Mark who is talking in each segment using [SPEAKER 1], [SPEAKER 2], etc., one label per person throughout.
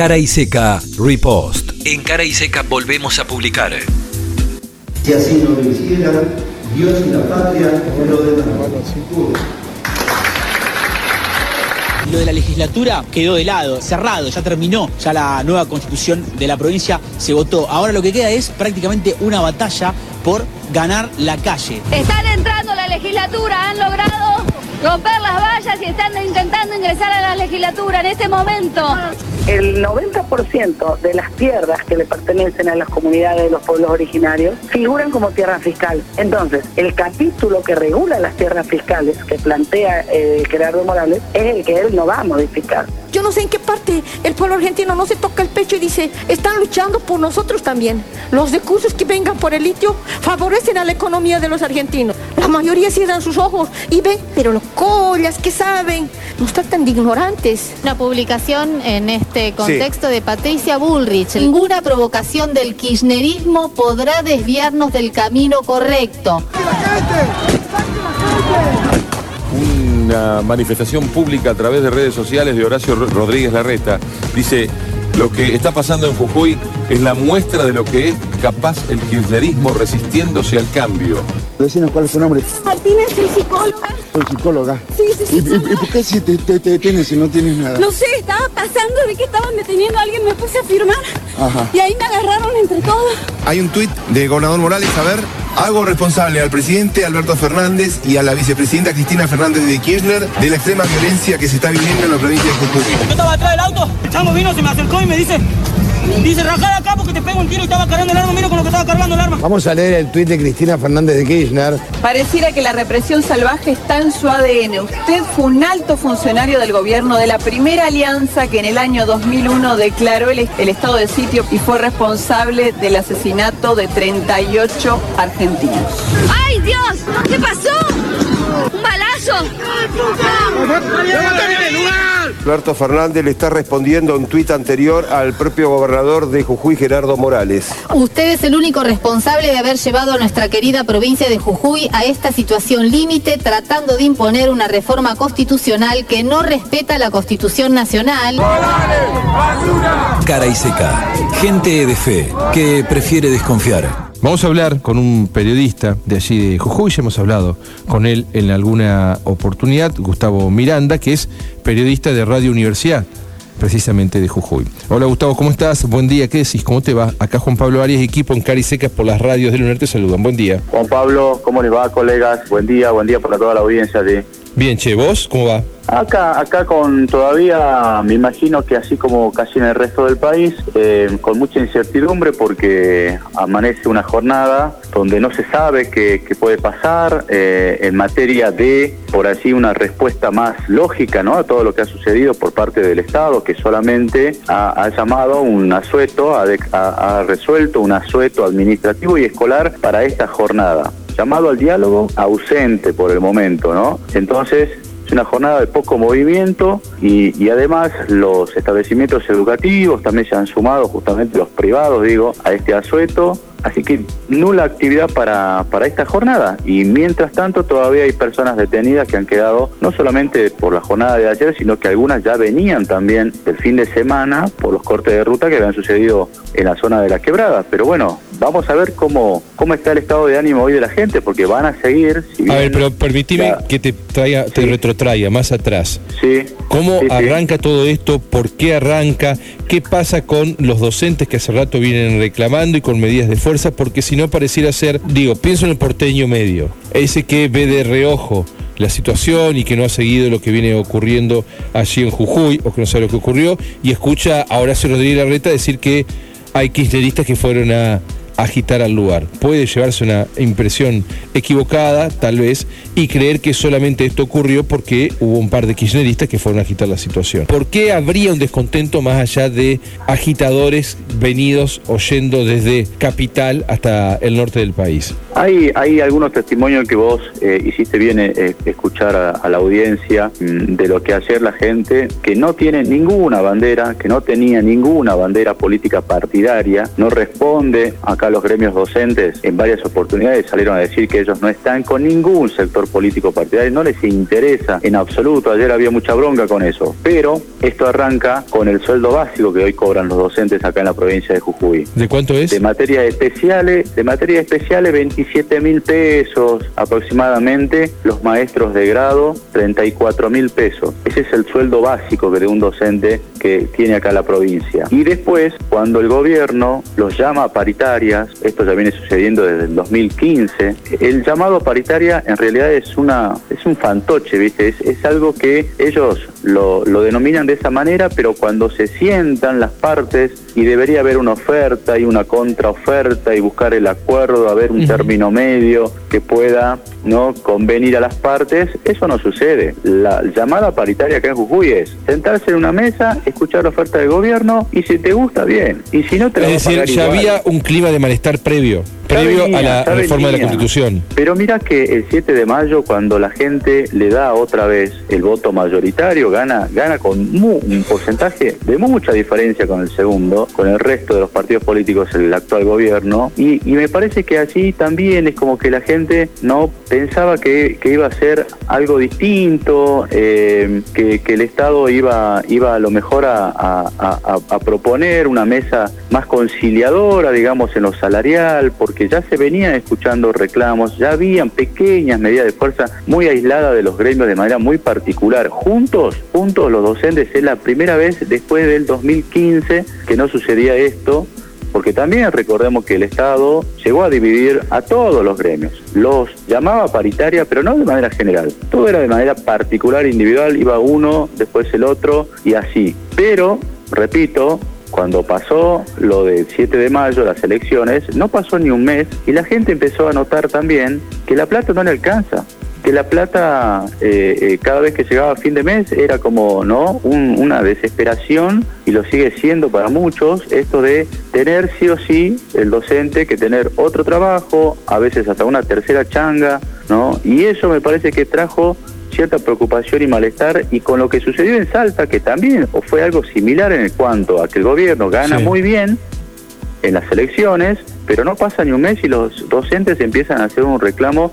[SPEAKER 1] Cara y Seca Repost. En Cara y Seca volvemos a publicar.
[SPEAKER 2] Si así no lo Dios y la patria no lo demás.
[SPEAKER 3] Lo de la legislatura quedó de lado, cerrado, ya terminó, ya la nueva constitución de la provincia se votó. Ahora lo que queda es prácticamente una batalla por ganar la calle.
[SPEAKER 4] Están entrando a la legislatura, han logrado romper las vallas y están intentando ingresar a la legislatura en este momento.
[SPEAKER 5] El 90% de las tierras que le pertenecen a las comunidades de los pueblos originarios figuran como tierra fiscal. Entonces, el capítulo que regula las tierras fiscales que plantea eh, Gerardo Morales es el que él no va a modificar.
[SPEAKER 6] Yo no sé en qué parte el pueblo argentino no se toca el pecho y dice, están luchando por nosotros también. Los recursos que vengan por el litio favorecen a la economía de los argentinos. La mayoría cierran sus ojos y ven, pero los collas que saben nos tratan de ignorantes.
[SPEAKER 7] Una publicación en este contexto de Patricia Bullrich. Ninguna provocación del kirchnerismo podrá desviarnos del camino correcto.
[SPEAKER 8] Una manifestación pública a través de redes sociales de Horacio Rodríguez Larreta. Dice, lo que está pasando en Jujuy es la muestra de lo que es capaz el kirchnerismo resistiéndose al cambio.
[SPEAKER 2] Decinos cuál es tu nombre.
[SPEAKER 6] Martínez, soy psicóloga.
[SPEAKER 2] Soy psicóloga.
[SPEAKER 6] Sí, sí, sí.
[SPEAKER 2] ¿Y, y- y por qué si te, te, te detienes si no tienes nada?
[SPEAKER 6] No sé, estaba pasando de que estaban deteniendo a alguien, me puse a firmar.
[SPEAKER 2] Ajá.
[SPEAKER 6] Y ahí me agarraron entre todos.
[SPEAKER 9] Hay un tuit del gobernador Morales, a ver, hago responsable al presidente Alberto Fernández y a la vicepresidenta Cristina Fernández de Kirchner de la extrema violencia que se está viviendo en la provincia de Jujuy.
[SPEAKER 3] Yo estaba atrás del auto, el chango vino, se me acercó y me dice, dice, rajá acá porque te pego un tiro y estaba cargando el arma, mira con lo que estaba cargando el arma.
[SPEAKER 2] Vamos a leer el tuit de Cristina Fernández de Kirchner.
[SPEAKER 10] Pareciera que la represión salvaje está en su ADN. Usted fue un alto funcionario del gobierno de la primera alianza que en el año 2001 declaró el, el estado de sitio y fue responsable del asesinato de 38 argentinos.
[SPEAKER 4] ¡Ay, Dios! ¿Qué pasó? ¡Un balazo!
[SPEAKER 9] Alberto Fernández le está respondiendo un tuit anterior al propio gobernador de Jujuy, Gerardo Morales.
[SPEAKER 7] Usted es el único responsable de haber llevado a nuestra querida provincia de Jujuy a esta situación límite tratando de imponer una reforma constitucional que no respeta la Constitución Nacional.
[SPEAKER 1] Cara y Seca. Gente de fe que prefiere desconfiar.
[SPEAKER 8] Vamos a hablar con un periodista de allí de Jujuy, ya hemos hablado con él en alguna oportunidad, Gustavo Miranda, que es periodista de Radio Universidad, precisamente de Jujuy. Hola Gustavo, ¿cómo estás? Buen día, ¿qué decís? ¿Cómo te va? Acá Juan Pablo Arias, equipo en Cari Secas por las radios del Lunar te saludan. Buen día.
[SPEAKER 11] Juan Pablo, ¿cómo les va, colegas? Buen día, buen día para toda la audiencia de...
[SPEAKER 8] Bien, che, ¿vos? ¿Cómo va?
[SPEAKER 11] Acá, acá con todavía, me imagino que así como casi en el resto del país, eh, con mucha incertidumbre porque amanece una jornada donde no se sabe qué, qué puede pasar eh, en materia de, por así, una respuesta más lógica ¿no? a todo lo que ha sucedido por parte del Estado, que solamente ha, llamado un asueto, ha, de- ha resuelto un asueto administrativo y escolar para esta jornada. Llamado al diálogo ausente por el momento, ¿no? Entonces, una jornada de poco movimiento y, y además los establecimientos educativos también se han sumado, justamente los privados, digo, a este asueto. Así que nula actividad para, para esta jornada. Y mientras tanto todavía hay personas detenidas que han quedado no solamente por la jornada de ayer, sino que algunas ya venían también del fin de semana por los cortes de ruta que habían sucedido en la zona de la quebrada. Pero bueno, vamos a ver cómo, cómo está el estado de ánimo hoy de la gente, porque van a seguir. si
[SPEAKER 8] A
[SPEAKER 11] bien-
[SPEAKER 8] ver, pero permitime
[SPEAKER 11] Ya.
[SPEAKER 8] que te traiga, te retrotraiga más atrás.
[SPEAKER 11] Sí.
[SPEAKER 8] ¿Cómo
[SPEAKER 11] Sí, sí.
[SPEAKER 8] arranca todo esto? ¿Por qué arranca? ¿Qué pasa con los docentes que hace rato vienen reclamando y con medidas de fuerza? Porque si no pareciera ser, digo, pienso en el porteño medio, ese que ve de reojo la situación y que no ha seguido lo que viene ocurriendo allí en Jujuy o que no sabe lo que ocurrió y escucha a Horacio Rodríguez Larreta decir que hay kirchneristas que fueron a agitar al lugar. Puede llevarse una impresión equivocada, tal vez, y creer que solamente esto ocurrió porque hubo un par de kirchneristas que fueron a agitar la situación. ¿Por qué habría un descontento más allá de agitadores venidos o yendo desde capital hasta el norte del país?
[SPEAKER 11] Hay, hay algunos testimonios que vos eh, hiciste bien eh, eh, escuchar a, a la audiencia mm, de lo que ayer la gente que no tiene ninguna bandera, que no tenía ninguna bandera política partidaria, no responde acá los gremios docentes en varias oportunidades salieron a decir que ellos no están con ningún sector político partidario, no les interesa en absoluto. Ayer había mucha bronca con eso. Pero esto arranca con el sueldo básico que hoy cobran los docentes acá en la provincia de Jujuy.
[SPEAKER 8] ¿De cuánto es?
[SPEAKER 11] De materias especiales, de materias especiales 27 mil pesos aproximadamente, los maestros de grado 34 mil pesos. Ese es el sueldo básico que de un docente que tiene acá la provincia. Y después, cuando el gobierno los llama a esto ya viene sucediendo desde el 2015, el llamado paritaria en realidad es una es un fantoche, ¿viste? Es, es algo que ellos lo, lo denominan de esa manera, pero cuando se sientan las partes y debería haber una oferta y una contraoferta y buscar el acuerdo, haber un término medio que pueda no convenir a las partes, eso no sucede. La llamada paritaria acá en Jujuy es sentarse en una mesa, escuchar la oferta del gobierno y si te gusta bien y si no te la
[SPEAKER 8] Es decir, ya
[SPEAKER 11] igual.
[SPEAKER 8] había un clima de malestar previo, previo
[SPEAKER 11] venía,
[SPEAKER 8] a la reforma de la
[SPEAKER 11] venía.
[SPEAKER 8] Constitución.
[SPEAKER 11] Pero mira que el 7 de mayo, cuando la gente le da otra vez el voto mayoritario, gana, gana con mu- un porcentaje de mucha diferencia con el segundo, con el resto de los partidos políticos el actual gobierno. Y, me parece que así también es como que la gente no pensaba que, iba a ser algo distinto, eh, que, que el Estado iba, iba a lo mejor a- a proponer una mesa más conciliadora, digamos, en lo salarial, porque ya se venían escuchando reclamos, ya habían pequeñas medidas de fuerza muy aisladas de los gremios de manera muy particular. Juntos, juntos los docentes, es la primera vez después del 2015 que no sucedía esto, porque también recordemos que el Estado llegó a dividir a todos los gremios. Los llamaba paritaria, pero no de manera general. Todo era de manera particular, individual, iba uno, después el otro y así. Pero, repito, cuando pasó lo del 7 de mayo, las elecciones, no pasó ni un mes y la gente empezó a notar también que la plata no le alcanza que la plata eh, eh, cada vez que llegaba a fin de mes era como no Un- una desesperación y lo sigue siendo para muchos esto de tener sí o sí el docente que tener otro trabajo a veces hasta una tercera changa no y eso me parece que trajo cierta preocupación y malestar y con lo que sucedió en Salta que también fue algo similar en el cuanto a que el gobierno gana
[SPEAKER 8] Sí.
[SPEAKER 11] muy bien en las elecciones, pero no pasa ni un mes y los docentes empiezan a hacer un reclamo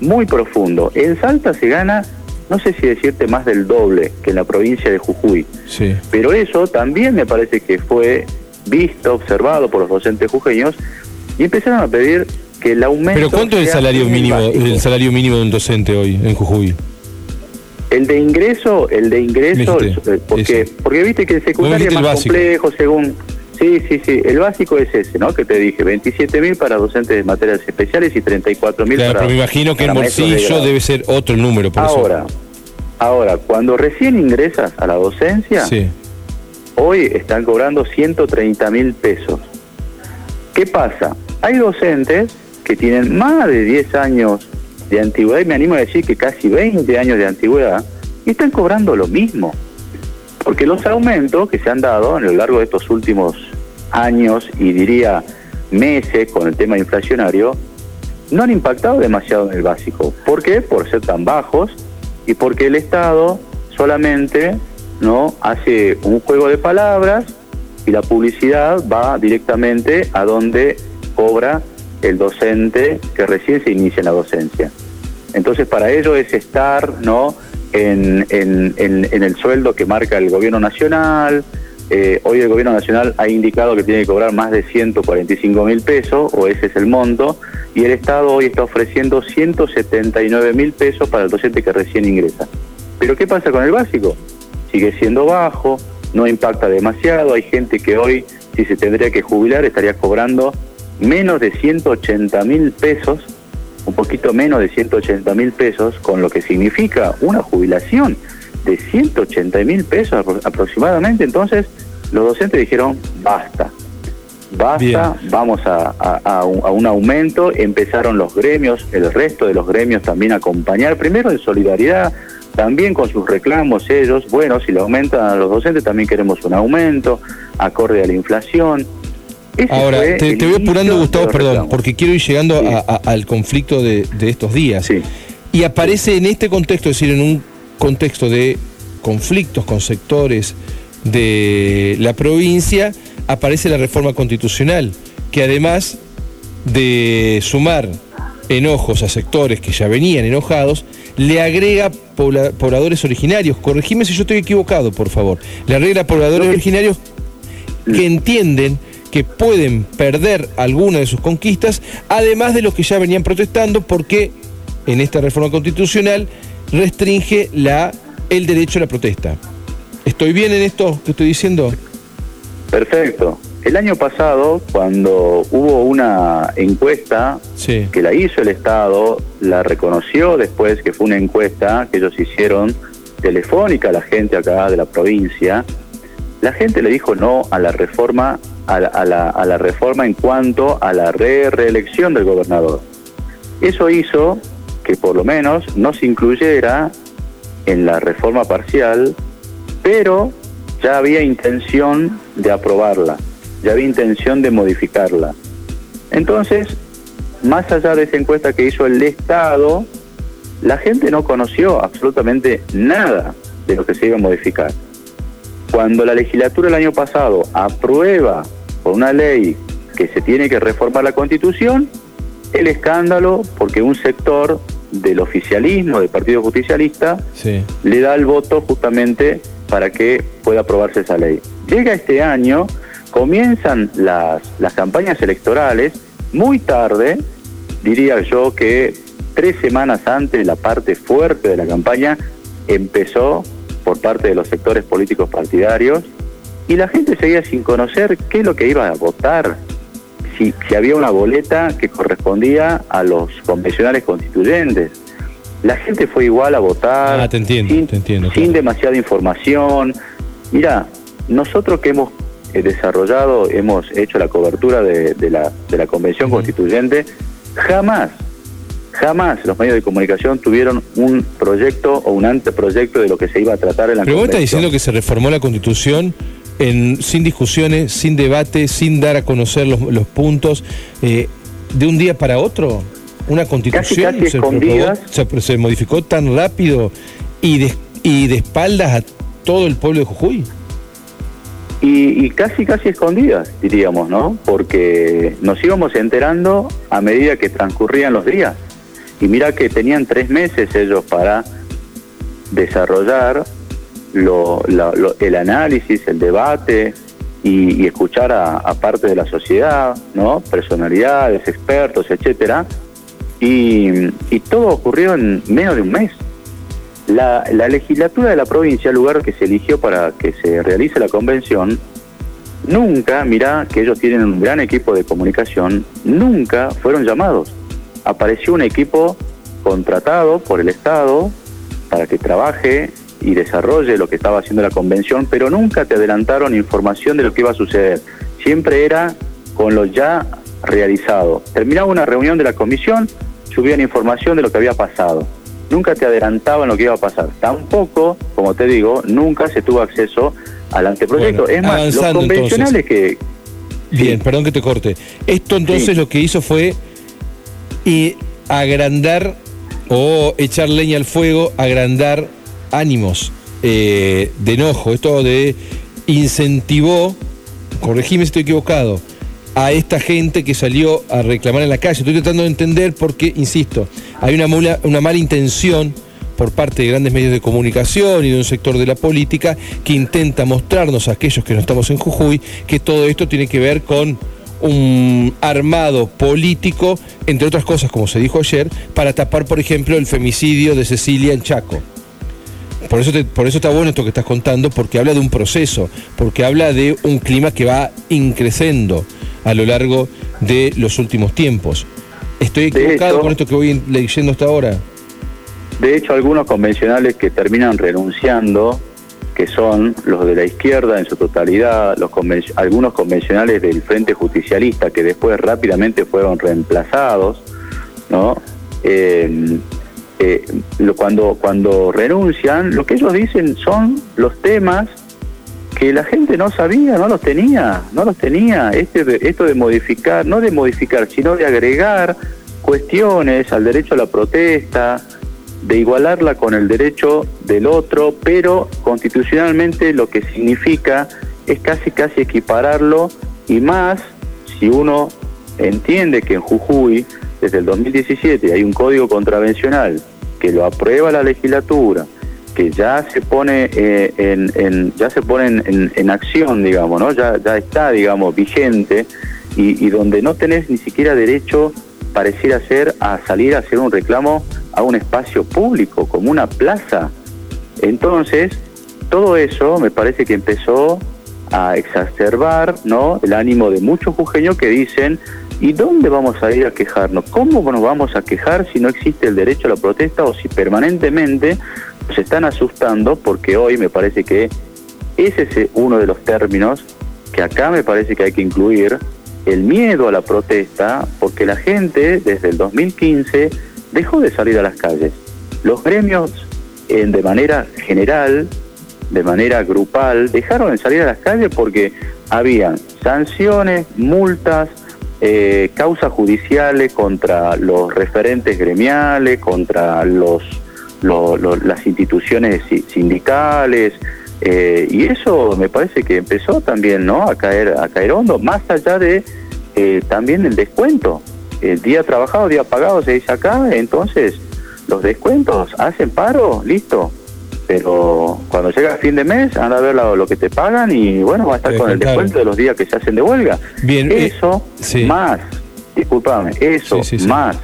[SPEAKER 11] muy profundo. En Salta se gana, no sé si decirte más del doble que en la provincia de Jujuy,
[SPEAKER 8] Sí.
[SPEAKER 11] pero eso también me parece que fue visto, observado por los docentes jujeños y empezaron a pedir que el aumento...
[SPEAKER 8] Pero ¿cuánto es el salario mínimo,
[SPEAKER 11] básico.
[SPEAKER 8] el salario mínimo de un docente hoy en Jujuy?
[SPEAKER 11] El de ingreso, el de ingreso,
[SPEAKER 8] dijiste,
[SPEAKER 11] eh, porque,
[SPEAKER 8] eso.
[SPEAKER 11] porque viste que el secundario es más
[SPEAKER 8] básico.
[SPEAKER 11] complejo según... Sí, sí, sí, el básico es ese, ¿no? Que te dije, 27 mil para docentes de materias especiales y 34 mil
[SPEAKER 8] Claro,
[SPEAKER 11] para...
[SPEAKER 8] pero me imagino que
[SPEAKER 11] de
[SPEAKER 8] bolsillo debe ser otro el número, por
[SPEAKER 11] Ahora, ahora, cuando recién ingresas a la docencia.
[SPEAKER 8] Sí.
[SPEAKER 11] hoy están cobrando 130 mil pesos. ¿Qué pasa? Hay docentes que tienen más de 10 años de antigüedad, y me animo a decir que casi 20 años de antigüedad, y están cobrando lo mismo. Porque los aumentos que se han dado a lo largo de estos últimos años y diría meses con el tema inflacionario, no han impactado demasiado en el básico. ¿Por qué? Por ser tan bajos y porque el Estado solamente no hace un juego de palabras y la publicidad va directamente a donde cobra el docente que recién se inicia en la docencia. Entonces para ello es estar no en, el sueldo que marca el gobierno nacional. Eh, hoy el gobierno nacional ha indicado que tiene que cobrar más de 145 mil pesos, o ese es el monto, y el Estado hoy está ofreciendo 179 mil pesos para el docente que recién ingresa. Pero ¿qué pasa con el básico? Sigue siendo bajo, no impacta demasiado, hay gente que hoy, si se tendría que jubilar, estaría cobrando menos de 180 mil pesos un poquito menos de 180 mil pesos, con lo que significa una jubilación de 180 mil pesos apro- aproximadamente. Entonces, los docentes dijeron, basta, basta,
[SPEAKER 8] Bien.
[SPEAKER 11] vamos a, a- a un, a un aumento. Empezaron los gremios, el resto de los gremios también a acompañar, primero en solidaridad, también con sus reclamos ellos, bueno, si le aumentan a los docentes también queremos un aumento, acorde a la inflación. Ese
[SPEAKER 8] Ahora, te, voy apurando, Gustavo, perdón, porque quiero ir llegando
[SPEAKER 11] Sí.
[SPEAKER 8] a- a- al conflicto de, de estos días.
[SPEAKER 11] Sí.
[SPEAKER 8] Y aparece en este contexto, es decir, en un contexto de conflictos con sectores de la provincia, aparece la reforma constitucional, que además de sumar enojos a sectores que ya venían enojados, le agrega pobla- pobladores originarios. Corregime si yo estoy equivocado, por favor. Le agrega pobladores originarios que entienden que pueden perder alguna de sus conquistas, además de los que ya venían protestando, porque en esta reforma constitucional restringe la, el derecho a la protesta. ¿Estoy bien en esto que estoy diciendo?
[SPEAKER 11] Perfecto. El año pasado, cuando hubo una encuesta
[SPEAKER 8] Sí.
[SPEAKER 11] que la hizo el Estado, la reconoció después que fue una encuesta que ellos hicieron telefónica a la gente acá de la provincia, la gente le dijo no a la reforma a la, reforma en cuanto a la re- reelección del gobernador. Eso hizo que por lo menos no se incluyera en la reforma parcial, pero ya había intención de aprobarla, ya había intención de modificarla. Entonces, más allá de esa encuesta que hizo el Estado, la gente no conoció absolutamente nada de lo que se iba a modificar. Cuando la legislatura el año pasado aprueba por una ley que se tiene que reformar la constitución, el escándalo porque un sector del oficialismo, del Partido Justicialista,
[SPEAKER 8] Sí.
[SPEAKER 11] le da el voto justamente para que pueda aprobarse esa ley. Llega este año, comienzan las, las campañas electorales muy tarde, diría yo que tres semanas antes, la parte fuerte de la campaña empezó por parte de los sectores políticos partidarios y la gente seguía sin conocer qué es lo que iba a votar, si, si había una boleta que correspondía a los convencionales constituyentes. La gente fue igual a votar
[SPEAKER 8] Ah, te entiendo,
[SPEAKER 11] sin,
[SPEAKER 8] te entiendo.
[SPEAKER 11] sin demasiada información. Mira, nosotros que hemos eh, desarrollado, hemos hecho la cobertura de, de la, de la convención constituyente, jamás, jamás los medios de comunicación tuvieron un proyecto o un anteproyecto de lo que se iba a tratar en la
[SPEAKER 8] Pero vos estás diciendo que se reformó la constitución en, sin discusiones, sin debate, sin dar a conocer los, los puntos, eh, de un día para otro. Una constitución
[SPEAKER 11] casi
[SPEAKER 8] se,
[SPEAKER 11] escondidas.
[SPEAKER 8] se, se modificó tan rápido y de, y de espaldas a todo el pueblo de Jujuy.
[SPEAKER 11] y, y casi casi escondidas, diríamos, ¿no? Porque nos íbamos enterando a medida que transcurrían los días. Y mira que tenían tres meses ellos para desarrollar lo- lo- el análisis, el debate y, escuchar a, a parte de la sociedad, ¿no? Personalidades, expertos, etcétera. Y, todo ocurrió en menos de un mes. La, la legislatura de la provincia, el lugar que se eligió para que se realice la convención, nunca, mirá que ellos tienen un gran equipo de comunicación, nunca fueron llamados. Apareció un equipo contratado por el Estado para que trabaje y desarrolle lo que estaba haciendo la convención, pero nunca te adelantaron información de lo que iba a suceder. Siempre era con lo ya realizado. Terminaba una reunión de la comisión, subían información de lo que había pasado. Nunca te adelantaban lo que iba a pasar. Tampoco, como te digo, nunca se tuvo acceso al anteproyecto.
[SPEAKER 8] Bueno,
[SPEAKER 11] es más, los convencionales que...
[SPEAKER 8] Bien, perdón que te corte. Esto entonces
[SPEAKER 11] Sí.
[SPEAKER 8] lo que hizo fue y agrandar o echar leña al fuego, agrandar ánimos eh, de enojo. Esto de incentivó, corregime si estoy equivocado, a esta gente que salió a reclamar en la calle. Estoy tratando de entender porque, insisto, hay una, mula- una mala intención por parte de grandes medios de comunicación y de un sector de la política que intenta mostrarnos a aquellos que no estamos en Jujuy que todo esto tiene que ver con un armado político, entre otras cosas, como se dijo ayer, para tapar, por ejemplo, el femicidio de Cecilia en Chaco. Por eso, te- por eso está bueno esto que estás contando, porque habla de un proceso, porque habla de un clima que va increciendo a lo largo de los últimos tiempos. ¿Estoy equivocado
[SPEAKER 11] hecho-
[SPEAKER 8] con esto que voy leyendo hasta ahora?
[SPEAKER 11] De hecho, algunos convencionales que terminan renunciando, que son los de la izquierda en su totalidad, los conven- algunos convencionales del Frente Justicialista que después rápidamente fueron reemplazados, ¿no? Eh, eh, lo- cuando, cuando renuncian, lo que ellos dicen son los temas que la gente no sabía, no los tenía, no los tenía. Este esto de modificar, no de modificar, sino de agregar cuestiones al derecho a la protesta, de igualarla con el derecho del otro, pero constitucionalmente lo que significa es casi casi equipararlo y más si uno entiende que en Jujuy, desde el 2017, hay un código contravencional que lo aprueba la legislatura, que ya se pone eh, en, ya se pone en, acción, digamos, ¿no? Ya, ya está, digamos, vigente y, donde no tenés ni siquiera derecho, pareciera ser, a salir a hacer un reclamo a un espacio público, como una plaza. Entonces, todo eso me parece que empezó a exacerbar ¿no? el ánimo de muchos jujeños que dicen, ¿y dónde vamos a ir a quejarnos? ¿Cómo nos vamos a quejar si no existe el derecho a la protesta o si permanentemente se están asustando? Porque hoy me parece que ese es uno de los términos que acá me parece que hay que incluir, el miedo a la protesta, porque la gente desde el 2015 dejó de salir a las calles. Los gremios en, de manera general de manera grupal, dejaron de salir a las calles porque habían sanciones, multas, eh, causas judiciales contra los referentes gremiales, contra los, las instituciones sindicales, eh, y eso me parece que empezó también ¿no? a caer a caer hondo, más allá de eh, también el descuento. El día trabajado, día pagado se dice acá, entonces los descuentos hacen paro, listo, pero cuando llega el fin de mes, anda a ver lo, que te pagan y bueno, va a estar con el descuento de los días que se hacen de huelga.
[SPEAKER 8] Bien,
[SPEAKER 11] eh, eso más, discúlpame, eso más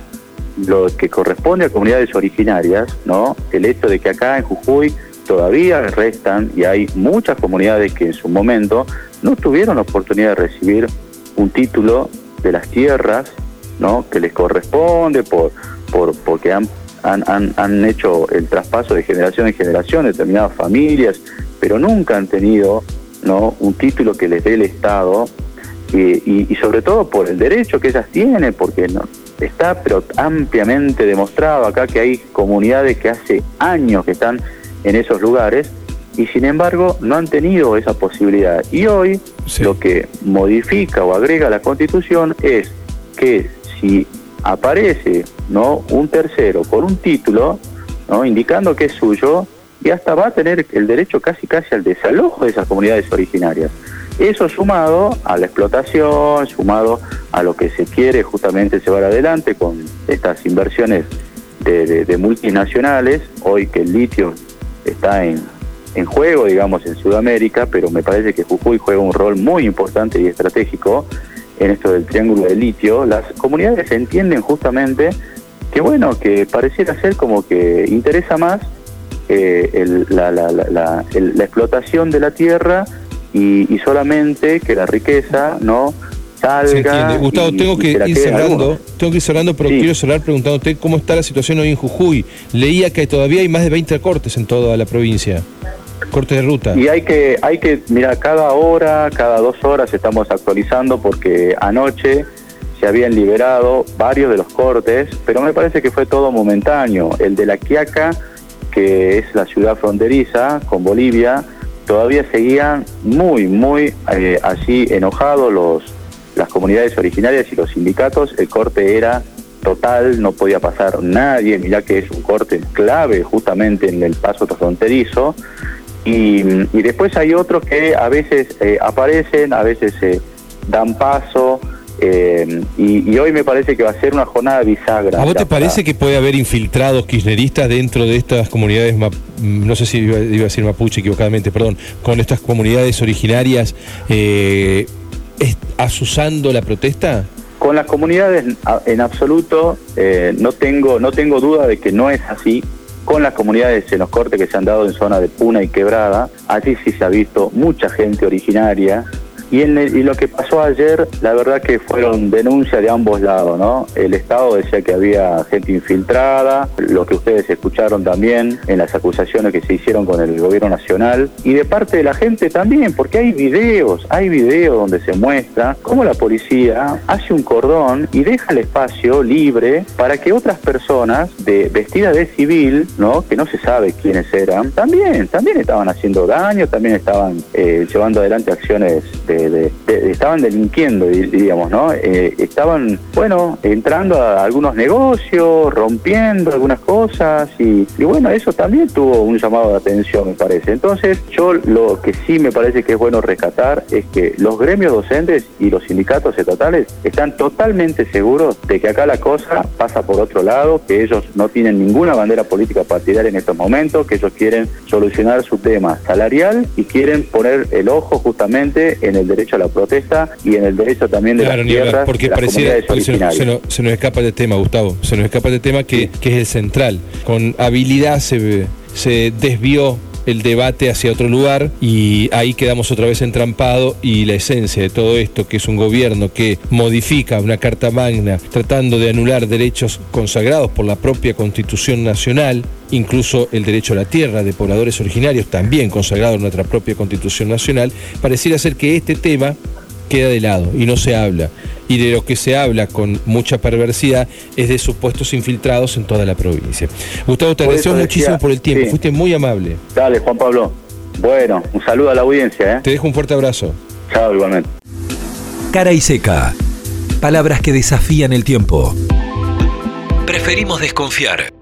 [SPEAKER 11] lo que corresponde a comunidades originarias, ¿no? El hecho de que acá en Jujuy todavía restan y hay muchas comunidades que en su momento no tuvieron oportunidad de recibir un título de las tierras, ¿no? Que les corresponde por, por porque han han, han, hecho el traspaso de generación en generación, determinadas familias, pero nunca han tenido ¿no? un título que les dé el Estado y, sobre todo por el derecho que ellas tienen, porque no, está pero ampliamente demostrado acá que hay comunidades que hace años que están en esos lugares y sin embargo no han tenido esa posibilidad. Y hoy lo que modifica o agrega la Constitución es que si aparece no un tercero con un título no indicando que es suyo y hasta va a tener el derecho casi casi al desalojo de esas comunidades originarias. Eso sumado a la explotación sumado a lo que se quiere justamente llevar adelante con estas inversiones de, multinacionales. Hoy que el litio está en, en juego digamos en Sudamérica pero me parece que Jujuy juega un rol muy importante y estratégico en esto del triángulo de litio, las comunidades entienden justamente que bueno, que pareciera ser como que interesa más eh, la, explotación de la tierra y, solamente que la riqueza no salga.
[SPEAKER 8] Gustavo, tengo que ir cerrando, tengo que ir cerrando, pero quiero cerrar preguntándote cómo está la situación hoy en Jujuy. Leía que todavía hay más de 20 cortes en toda la provincia corte de ruta.
[SPEAKER 11] Y hay que, hay que, mira, cada hora, cada dos horas estamos actualizando porque anoche se habían liberado varios de los cortes, pero me parece que fue todo momentáneo. El de La Quiaca, que es la ciudad fronteriza con Bolivia, todavía seguían muy, muy eh, así enojados los, las comunidades originarias y los sindicatos. El corte era total, no podía pasar nadie, mirá que es un corte clave justamente en el paso fronterizo. Y, después hay otros que a veces eh, aparecen, a veces se dan paso. Eh, y, hoy me parece que va a ser una jornada bisagra.
[SPEAKER 8] ¿A vos te parece que puede haber infiltrados kirchneristas dentro de estas comunidades, mm, no sé si iba, a decir mapuche equivocadamente, perdón, con estas comunidades originarias eh, asusando la protesta?
[SPEAKER 11] Con las comunidades en absoluto eh, no tengo no tengo duda de que no es así con las comunidades en los cortes que se han dado en zona de Puna y Quebrada, allí sí se ha visto mucha gente originaria y, en lo que pasó ayer, la verdad que fueron denuncias de ambos lados, ¿no? El Estado decía que había gente infiltrada, lo que ustedes escucharon también en las acusaciones que se hicieron con el gobierno nacional, y de parte de la gente también, porque hay videos, hay videos donde se muestra cómo la policía hace un cordón y deja el espacio libre para que otras personas de vestidas de civil, ¿no? Que no se sabe quiénes eran, también, también estaban haciendo daño, también estaban eh, llevando adelante acciones de estaban delinquiendo, diríamos, ¿no? Eh, estaban, bueno, entrando a algunos negocios, rompiendo algunas cosas y, y bueno, eso también tuvo un llamado de atención, me parece. Entonces, yo lo que sí me parece que es bueno rescatar es que los gremios docentes y los sindicatos estatales están totalmente seguros de que acá la cosa pasa por otro lado, que ellos no tienen ninguna bandera política partidaria en estos momentos, que ellos quieren solucionar su tema salarial y quieren poner el ojo justamente en el derecho a la protesta y en el derecho también de las tierras
[SPEAKER 8] porque
[SPEAKER 11] de las
[SPEAKER 8] se, nos, se, nos, escapa el tema, Gustavo, se nos escapa el tema que, que es el central. Con habilidad se, se desvió el debate hacia otro lugar y ahí quedamos otra vez entrampados y la esencia de todo esto, que es un gobierno que modifica una Carta Magna tratando de anular derechos consagrados por la propia Constitución Nacional, incluso el derecho a la tierra de pobladores originarios, también consagrado en nuestra propia Constitución Nacional, pareciera ser que este tema queda de lado y no se habla. Y de lo que se habla con mucha perversidad es de supuestos infiltrados en toda la provincia. Gustavo, te agradecemos muchísimo por el tiempo, fuiste muy amable.
[SPEAKER 11] Dale, Juan Pablo. Bueno, un saludo a la audiencia. ¿eh?
[SPEAKER 8] Te dejo un fuerte abrazo.
[SPEAKER 11] Chao, igualmente.
[SPEAKER 1] Cara y seca. Palabras que desafían el tiempo. Preferimos desconfiar.